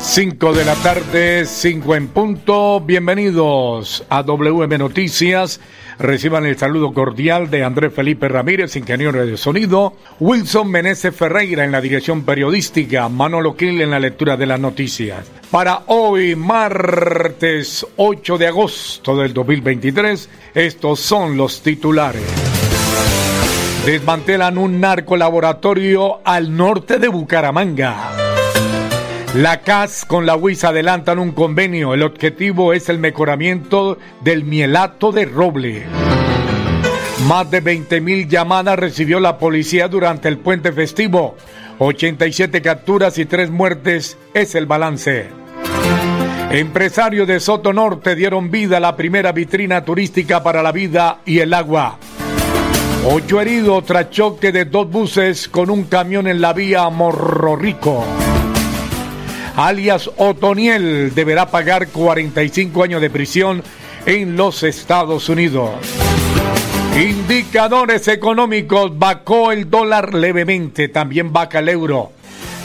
5 de la tarde, 5 en punto. Bienvenidos a WM Noticias. Reciban el saludo cordial de Andrés Felipe Ramírez, ingeniero de sonido, Wilson Meneses Ferreira en la dirección periodística, Manolo Quil en la lectura de las noticias. Para hoy, martes 8 de agosto del 2023, estos son los titulares. Desmantelan un narcolaboratorio al norte de Bucaramanga. La CAS con la UIS adelantan un convenio. El objetivo es el mejoramiento del mielato de roble. Más de 20 mil llamadas recibió la policía durante el puente festivo. 87 capturas y 3 muertes es el balance. Empresarios de Soto Norte dieron vida a la primera vitrina turística para la vida y el agua. Ocho heridos tras choque de dos buses con un camión en la vía Morro Rico alias Otoniel, deberá pagar 45 años de prisión en los Estados Unidos. Indicadores económicos, bajó el dólar levemente, también baja el euro.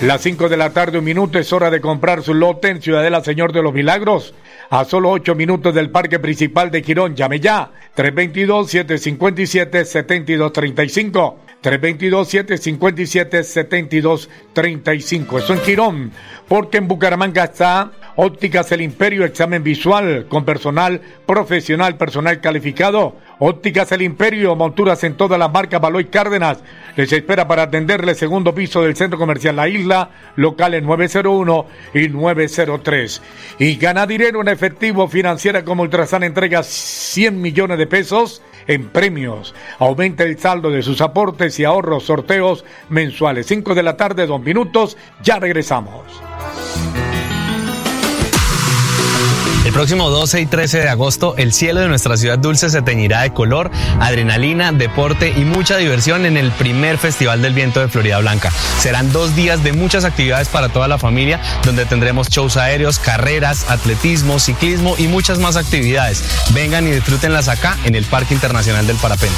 Las 5 de la tarde, un minuto, es hora de comprar su lote en Ciudadela Señor de los Milagros. A solo 8 minutos del parque principal de Quirón, llame ya. 322-757-7235. 322-757-7235. Eso en Quirón, porque en Bucaramanga está Ópticas El Imperio, examen visual con personal profesional, personal calificado. Ópticas El Imperio, monturas en todas las marcas Baloy Cárdenas. Les espera para atenderle segundo piso del Centro Comercial La Isla, locales 901 y 903. Y gana dinero en efectivo financiera como Ultrasan entrega 100 millones de pesos en premios. Aumenta el saldo de sus aportes y ahorros sorteos mensuales. 5 de la tarde, dos minutos. Ya regresamos. El próximo 12 y 13 de agosto, el cielo de nuestra ciudad dulce se teñirá de color, adrenalina, deporte y mucha diversión en el primer Festival del Viento de Florida Blanca. Serán dos días de muchas actividades para toda la familia, donde tendremos shows aéreos, carreras, atletismo, ciclismo y muchas más actividades. Vengan y disfrútenlas acá en el Parque Internacional del Parapente.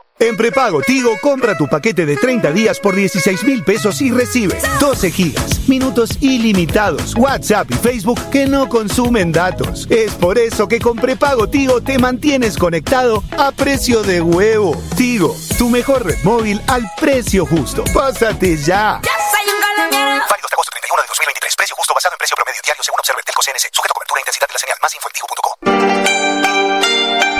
En prepago Tigo, compra tu paquete de 30 días por 16 mil pesos y recibe 12 gigas, minutos ilimitados, WhatsApp y Facebook que no consumen datos. Es por eso que con prepago Tigo te mantienes conectado a precio de huevo. Tigo, tu mejor red móvil al precio justo. Pásate ya. Ya soy un colombiano. Válido hasta agosto 31 de 2023. Precio justo basado en precio promedio diario según observa el Telco CNC. Sujeto a cobertura e intensidad de la señal. Más info en tigo.co.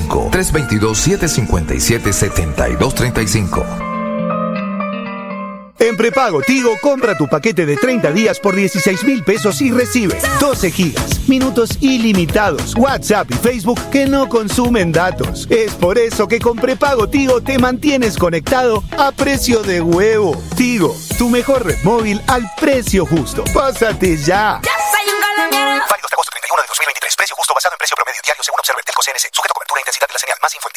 322-757-7235. 322-757-7235. En prepago Tigo, compra tu paquete de 30 días por 16 mil pesos y recibe 12 gigas, minutos ilimitados, WhatsApp y Facebook que no consumen datos. Es por eso que con prepago Tigo te mantienes conectado a precio de huevo. Tigo, tu mejor red móvil al precio justo. Pásate ya. Ya 2023. Precio justo basado en precio promedio diario según observa el Telco CNC. Sujeto a cobertura e intensidad de la señal. Más info en.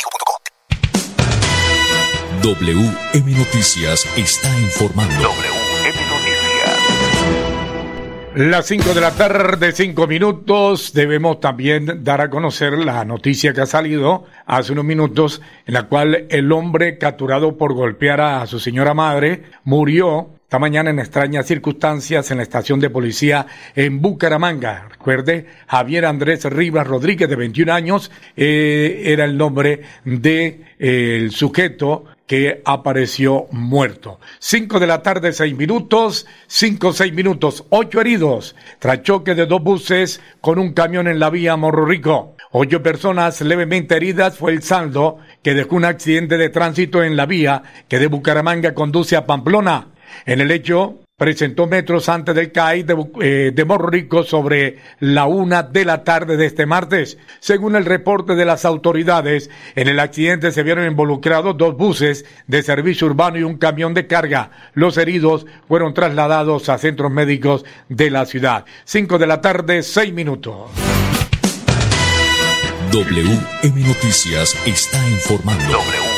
WM Noticias está informando. WM Noticias. Las 5 de la tarde, 5 minutos. Debemos también dar a conocer la noticia que ha salido hace unos minutos, en la cual el hombre capturado por golpear a su señora madre murió esta mañana en extrañas circunstancias en la estación de policía en Bucaramanga. Recuerde, Javier Andrés Rivas Rodríguez, de 21 años, eh, era el nombre de eh, sujeto que apareció muerto. Cinco de la tarde, seis minutos, cinco, seis minutos, ocho heridos, tras choque de dos buses con un camión en la vía Morro Rico. Ocho personas levemente heridas fue el saldo que dejó un accidente de tránsito en la vía que de Bucaramanga conduce a Pamplona. En el hecho, presentó metros antes del CAI de, eh, de Morro Rico sobre la una de la tarde de este martes. Según el reporte de las autoridades, en el accidente se vieron involucrados dos buses de servicio urbano y un camión de carga. Los heridos fueron trasladados a centros médicos de la ciudad. Cinco de la tarde, seis minutos. WM Noticias está informando.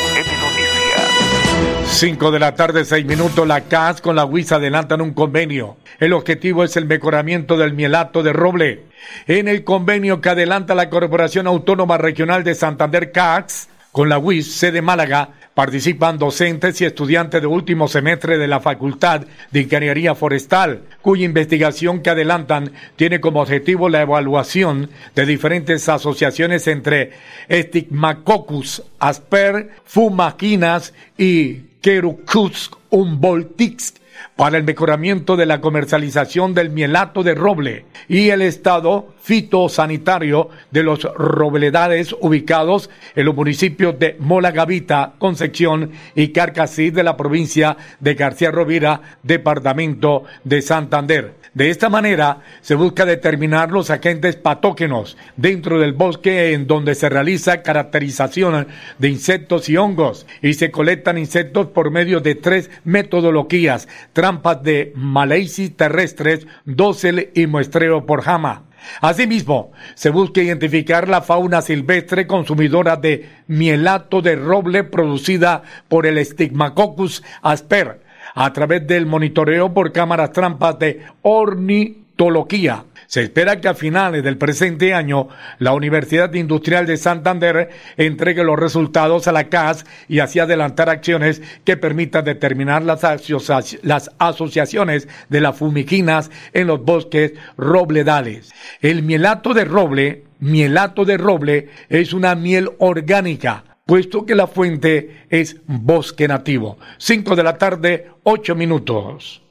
5 de la tarde, 6 minutos, la CAS con la UIS adelantan un convenio. El objetivo es el mejoramiento del mielato de roble. En el convenio que adelanta la Corporación Autónoma Regional de Santander CAS con la UIS, sede Málaga, participan docentes y estudiantes de último semestre de la Facultad de Ingeniería Forestal, cuya investigación que adelantan tiene como objetivo la evaluación de diferentes asociaciones entre Stigmacoccus asper, Fumaquinas y Querucus umboltix para el mejoramiento de la comercialización del mielato de roble y el estado fitosanitario de los robledales ubicados en los municipios de Molagavita, Concepción y Carcasí de la provincia de García Rovira, departamento de Santander. De esta manera se busca determinar los agentes patógenos dentro del bosque en donde se realiza caracterización de insectos y hongos y se colectan insectos por medio de tres metodologías, trampas de maleisis terrestres, dosel y muestreo por jama. Asimismo, se busca identificar la fauna silvestre consumidora de mielato de roble producida por el Stigmacoccus asper a través del monitoreo por cámaras trampas de ornitología. Se espera que a finales del presente año la Universidad Industrial de Santander entregue los resultados a la CAS y así adelantar acciones que permitan determinar las, asocia las asociaciones de las fumiginas en los bosques robledales. El mielato de roble, mielato de roble, es una miel orgánica puesto que la fuente es bosque nativo. 5 de la tarde, 8 minutos.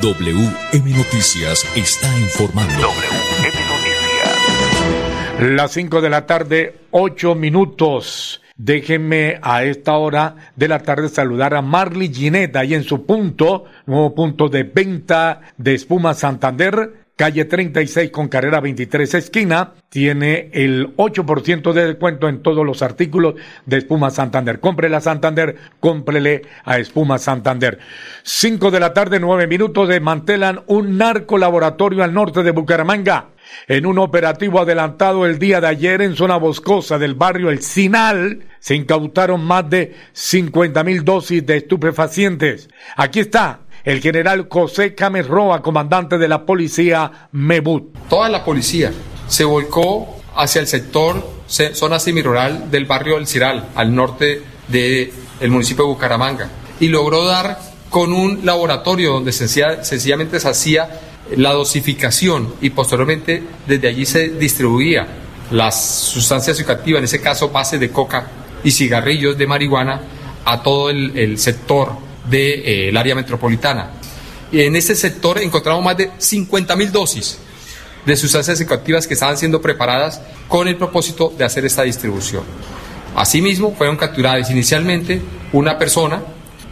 WM Noticias está informando. WM Noticias. Las 5 de la tarde, 8 minutos. Déjenme a esta hora de la tarde saludar a Marley Gineta y en su punto, nuevo punto de venta de espuma Santander, calle 36 con carrera 23 esquina, tiene el 8% de descuento en todos los artículos de Espuma Santander. Cómprele a Santander, cómprele a Espuma Santander. 5 de la tarde, 9 minutos, desmantelan un narcolaboratorio al norte de Bucaramanga. En un operativo adelantado el día de ayer en zona boscosa del barrio El Sinal, se incautaron más de 50 mil dosis de estupefacientes. Aquí está el general José Cames Roa, comandante de la policía MEBUT. Toda la policía se volcó hacia el sector zona semirural del barrio El Ciral, al norte del municipio de Bucaramanga, y logró dar con un laboratorio donde sencillamente se hacía la dosificación y posteriormente desde allí se distribuía las sustancias psicoactivas, en ese caso base de coca y cigarrillos de marihuana, a todo el, sector del área metropolitana. Y en este sector encontramos más de 50 mil dosis de sustancias psicoactivas que estaban siendo preparadas con el propósito de hacer esta distribución. Asimismo, fueron capturadas inicialmente una persona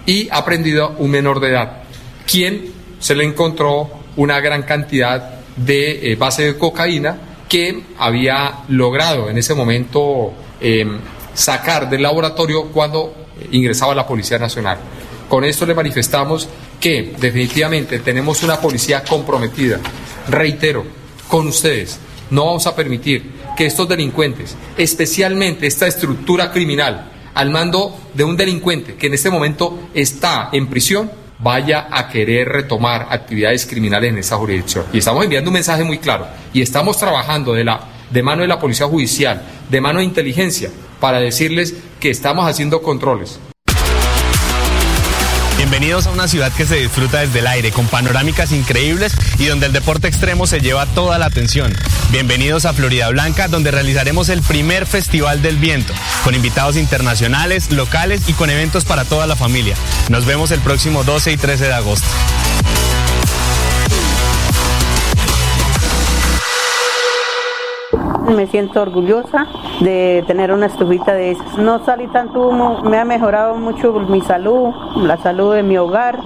y aprendido un menor de edad, quien se le encontró una gran cantidad de eh, base de cocaína que había logrado en ese momento em, sacar del laboratorio cuando ingresaba la Policía Nacional. Con esto le manifestamos que definitivamente tenemos una policía comprometida. Reitero, con ustedes, no vamos a permitir que estos delincuentes, especialmente esta estructura criminal, al mando de un delincuente que en este momento está en prisión, vaya a querer retomar actividades criminales en esa jurisdicción. Y estamos enviando un mensaje muy claro. Y estamos trabajando de, la, de mano de la Policía Judicial, de mano de inteligencia, para decirles que estamos haciendo controles. Bienvenidos a una ciudad que se disfruta desde el aire, con panorámicas increíbles y donde el deporte extremo se lleva toda la atención. Bienvenidos a Florida Blanca, donde realizaremos el primer Festival del Viento, con invitados internacionales, locales y con eventos para toda la familia. Nos vemos el próximo 12 y 13 de agosto. Me siento orgullosa de tener una estufita de esas. No salí tanto humo, me ha mejorado mucho mi salud, la salud de mi hogar.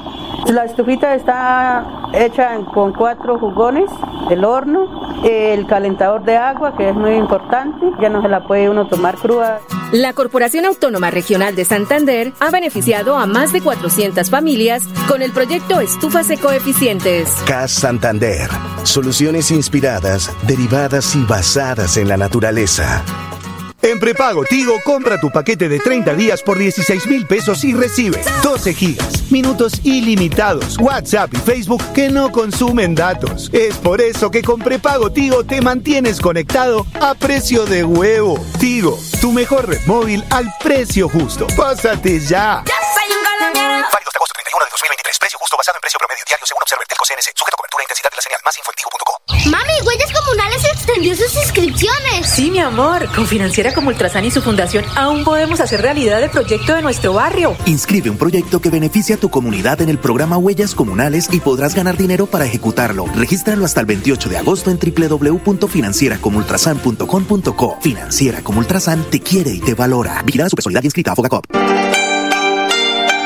La estufita está hecha con cuatro jugones, el horno, el calentador de agua, que es muy importante, ya no se la puede uno tomar cruda. La Corporación Autónoma Regional de Santander ha beneficiado a más de 400 familias con el proyecto Estufas Ecoeficientes. CAS Santander. Soluciones inspiradas, derivadas y basadas en la naturaleza. En prepago Tigo, compra tu paquete de 30 días por 16 mil pesos y recibe 12 gigas, minutos ilimitados, WhatsApp y Facebook que no consumen datos. Es por eso que con prepago Tigo te mantienes conectado a precio de huevo. Tigo, tu mejor red móvil al precio justo. Pásate ya. Ya 2023. Precio justo basado en precio promedio diario según Observer Telco CNC. Sujeto a cobertura e intensidad de la señal. Más info en Mami, Huellas Comunales extendió sus inscripciones. Sí, mi amor. Con Financiera como Ultrasan y su fundación aún podemos hacer realidad el proyecto de nuestro barrio. Inscribe un proyecto que beneficie a tu comunidad en el programa Huellas Comunales y podrás ganar dinero para ejecutarlo. Regístralo hasta el 28 de agosto en www.financieracomultrasan.com.co. Financiera como Ultrasan te quiere y te valora. Vigilada su personalidad inscrita a Fogacop.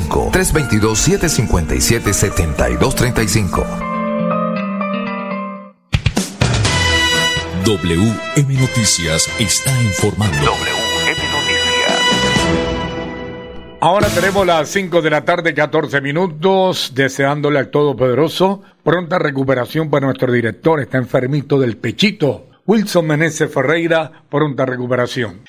322-757-7235. WM Noticias está informando. WM Noticias. Ahora tenemos las 5 de la tarde, 14 minutos, deseándole al Todopoderoso pronta recuperación para nuestro director. Está enfermito del pechito. Wilson Meneses Ferreira, pronta recuperación.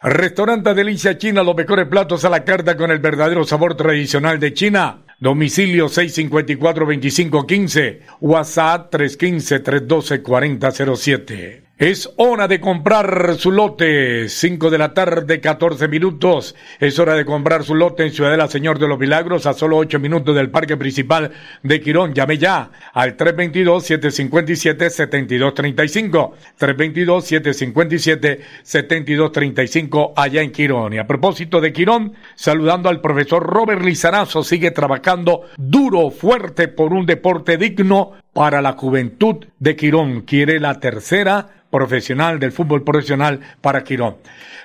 Restaurante Delicia China, los mejores platos a la carta con el verdadero sabor tradicional de China. Domicilio 654-2515. WhatsApp 315-312-4007. Es hora de comprar su lote. 5 de la tarde, 14 minutos. Es hora de comprar su lote en Ciudadela Señor de los Milagros a solo 8 minutos del parque principal de Quirón. Llame ya al 322-757-7235. 322-757-7235 allá en Quirón. Y a propósito de Quirón, saludando al profesor Robert Lizarazo, sigue trabajando duro, fuerte por un deporte digno para la juventud de Quirón. Quiere la tercera profesional del fútbol profesional para Quirón.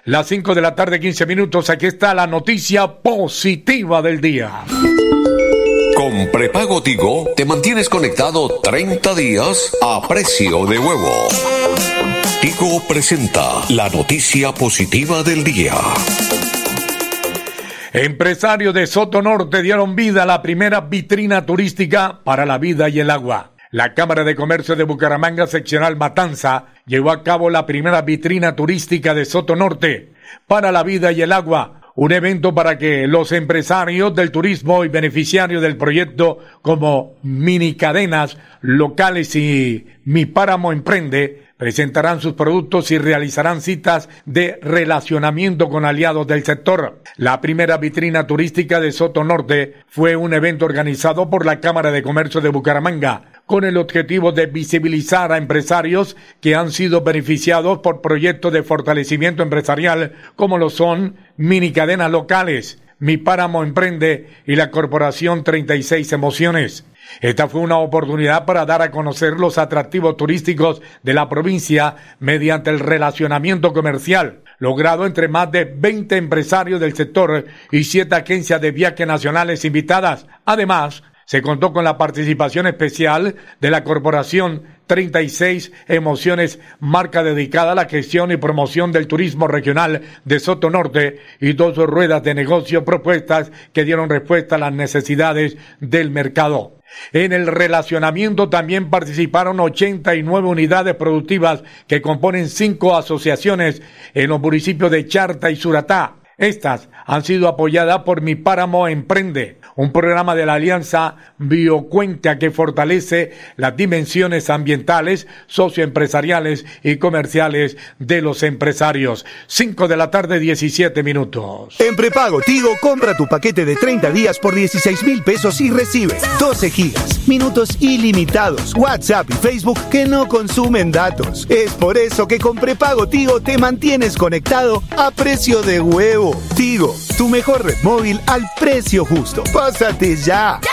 Las 5 de la tarde, 15 minutos, aquí está la noticia positiva del día. Con prepago Tigo te mantienes conectado 30 días a precio de huevo. Tigo presenta la noticia positiva del día. Empresarios de Soto Norte dieron vida a la primera vitrina turística para la vida y el agua. La Cámara de Comercio de Bucaramanga, seccional Matanza, llevó a cabo la primera vitrina turística de Soto Norte para la vida y el agua, un evento para que los empresarios del turismo y beneficiarios del proyecto como mini cadenas locales y Mi Páramo Emprende presentarán sus productos y realizarán citas de relacionamiento con aliados del sector. La primera vitrina turística de Soto Norte fue un evento organizado por la Cámara de Comercio de Bucaramanga con el objetivo de visibilizar a empresarios que han sido beneficiados por proyectos de fortalecimiento empresarial como lo son mini cadenas locales, Mi Páramo Emprende y la Corporación 36 Emociones. Esta fue una oportunidad para dar a conocer los atractivos turísticos de la provincia mediante el relacionamiento comercial logrado entre más de 20 empresarios del sector y siete agencias de viajes nacionales invitadas. Además, se contó con la participación especial de la Corporación 36 Emociones, marca dedicada a la gestión y promoción del turismo regional de Soto Norte y dos ruedas de negocio propuestas que dieron respuesta a las necesidades del mercado. En el relacionamiento también participaron 89 unidades productivas que componen cinco asociaciones en los municipios de Charta y Suratá. Estas han sido apoyadas por Mi Páramo Emprende, un programa de la Alianza Biocuenta que fortalece las dimensiones ambientales, socioempresariales y comerciales de los empresarios. 5 de la tarde, 17 minutos. En prepago Tigo, compra tu paquete de 30 días por 16 mil pesos y recibe 12 gigas, minutos ilimitados, WhatsApp y Facebook que no consumen datos. Es por eso que con prepago Tigo te mantienes conectado a precio de huevo. Tigo, tu mejor red móvil al precio justo. Pásate ya. Válido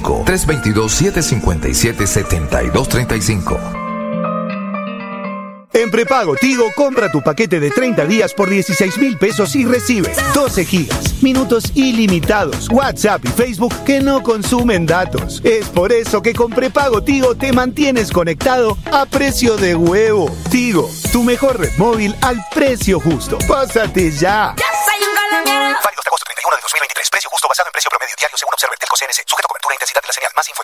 322-757-7235. En prepago Tigo, compra tu paquete de 30 días por 16 mil pesos y recibe 12 gigas, minutos ilimitados, WhatsApp y Facebook que no consumen datos. Es por eso que con prepago Tigo te mantienes conectado a precio de huevo. Tigo, tu mejor red móvil al precio justo. Pásate ya. Válido 2023. Precio justo basado en precio promedio diario según Observer Telco CNC. Sujeto cobertura e intensidad de la señal. Más info.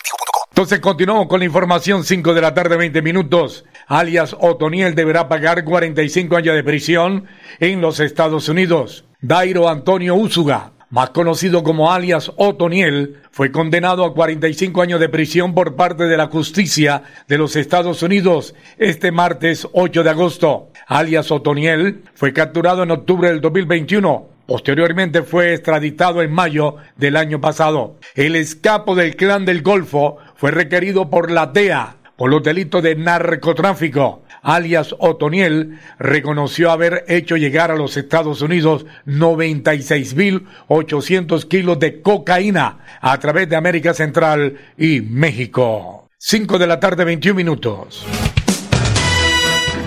Entonces continuamos con la información, 5 de la tarde, 20 minutos. Alias Otoniel deberá pagar 45 años de prisión en los Estados Unidos. Dairo Antonio Úsuga, más conocido como alias Otoniel, fue condenado a 45 años de prisión por parte de la justicia de los Estados Unidos este martes 8 de agosto. Alias Otoniel fue capturado en octubre del 2021 Posteriormente fue extraditado en mayo del año pasado. El escapo del clan del Golfo fue requerido por la DEA por los delitos de narcotráfico. Alias Otoniel reconoció haber hecho llegar a los Estados Unidos 96.800 kilos de cocaína a través de América Central y México. 5 de la tarde, 21 minutos.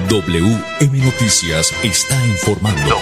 WM Noticias está informando.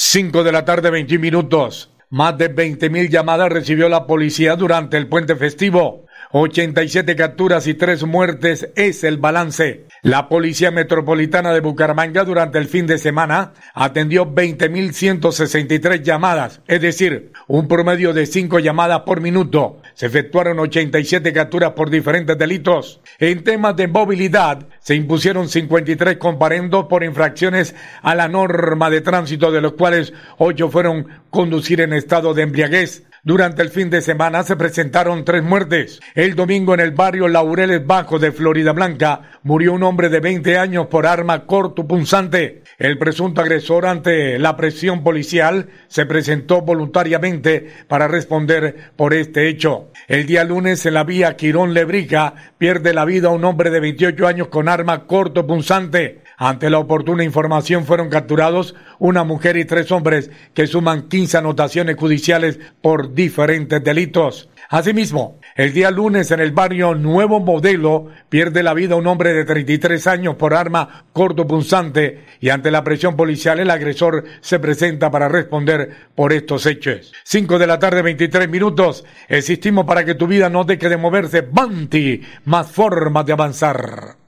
5 de la tarde, 21 minutos. Más de 20 mil llamadas recibió la policía durante el puente festivo. 87 capturas y 3 muertes es el balance. La Policía Metropolitana de Bucaramanga durante el fin de semana atendió 20.163 llamadas, es decir, un promedio de 5 llamadas por minuto. Se efectuaron 87 capturas por diferentes delitos. En temas de movilidad, se impusieron 53 comparendos por infracciones a la norma de tránsito, de los cuales 8 fueron conducir en estado de embriaguez. Durante el fin de semana se presentaron tres muertes. El domingo en el barrio Laureles Bajo de Florida Blanca murió un hombre de 20 años por arma corto punzante. El presunto agresor ante la presión policial se presentó voluntariamente para responder por este hecho. El día lunes en la vía Quirón Lebrica pierde la vida un hombre de 28 años con arma corto punzante. Ante la oportuna información fueron capturados una mujer y tres hombres que suman 15 anotaciones judiciales por diferentes delitos. Asimismo, el día lunes en el barrio Nuevo Modelo pierde la vida un hombre de 33 años por arma cortopunzante y ante la presión policial el agresor se presenta para responder por estos hechos. 5 de la tarde 23 minutos. Existimos para que tu vida no deje de moverse. Banti, más formas de avanzar.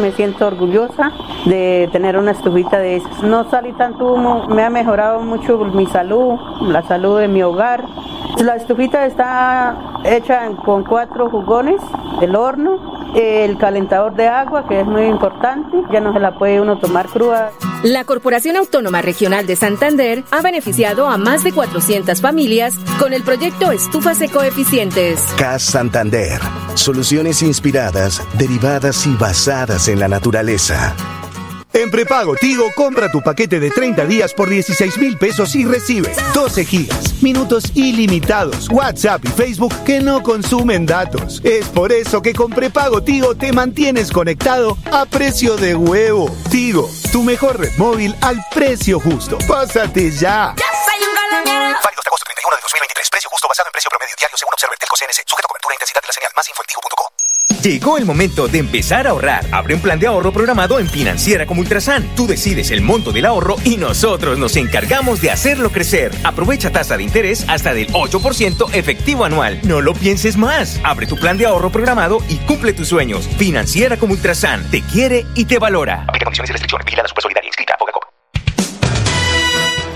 Me siento orgullosa de tener una estufita de esas. No salí tanto humo, me ha mejorado mucho mi salud, la salud de mi hogar. La estufita está hecha con cuatro jugones, el horno, el calentador de agua, que es muy importante, ya no se la puede uno tomar cruda. La Corporación Autónoma Regional de Santander ha beneficiado a más de 400 familias con el proyecto Estufas Ecoeficientes. CAS Santander. Soluciones inspiradas, derivadas y basadas en la naturaleza. En prepago Tigo, compra tu paquete de 30 días por 16 mil pesos y recibe 12 gigas, minutos ilimitados, WhatsApp y Facebook que no consumen datos. Es por eso que con prepago Tigo te mantienes conectado a precio de huevo. Tigo, tu mejor red móvil al precio justo. Pásate ya. 2023. Precio justo basado en precio promedio diario según Observer Telco CNC. Sujeto a cobertura e intensidad de la señal. Más info en tigo.co. Llegó el momento de empezar a ahorrar. Abre un plan de ahorro programado en Financiera como Ultrasan. Tú decides el monto del ahorro y nosotros nos encargamos de hacerlo crecer. Aprovecha tasa de interés hasta del 8% efectivo anual. No lo pienses más. Abre tu plan de ahorro programado y cumple tus sueños. Financiera como Ultrasan. Te quiere y te valora. Aplica condiciones y restricciones. Vigilada Super Solidaria.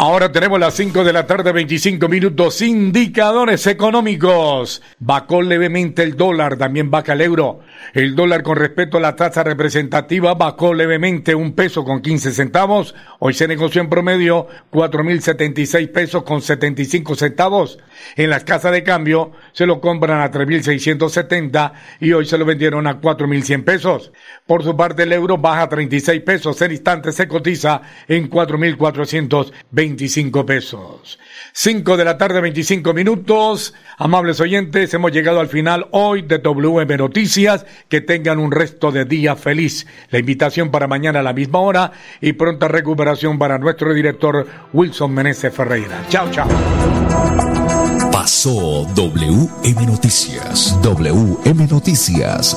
Ahora tenemos las 5 de la tarde, 25 minutos. Indicadores económicos. Bajó levemente el dólar, también baja el euro. El dólar con respecto a la tasa representativa bajó levemente un peso con 15 centavos. Hoy se negoció en promedio 4.076 pesos con 75 centavos. En las casas de cambio se lo compran a 3.670 y hoy se lo vendieron a 4.100 pesos. Por su parte el euro baja 36 pesos. En instante se cotiza en 4.425 pesos. 5 de la tarde, 25 minutos. Amables oyentes, hemos llegado al final hoy de WM Noticias. Que tengan un resto de día feliz. La invitación para mañana a la misma hora y pronta recuperación para nuestro director Wilson Meneses Ferreira. Chao, chao. Pasó WM Noticias. WM Noticias.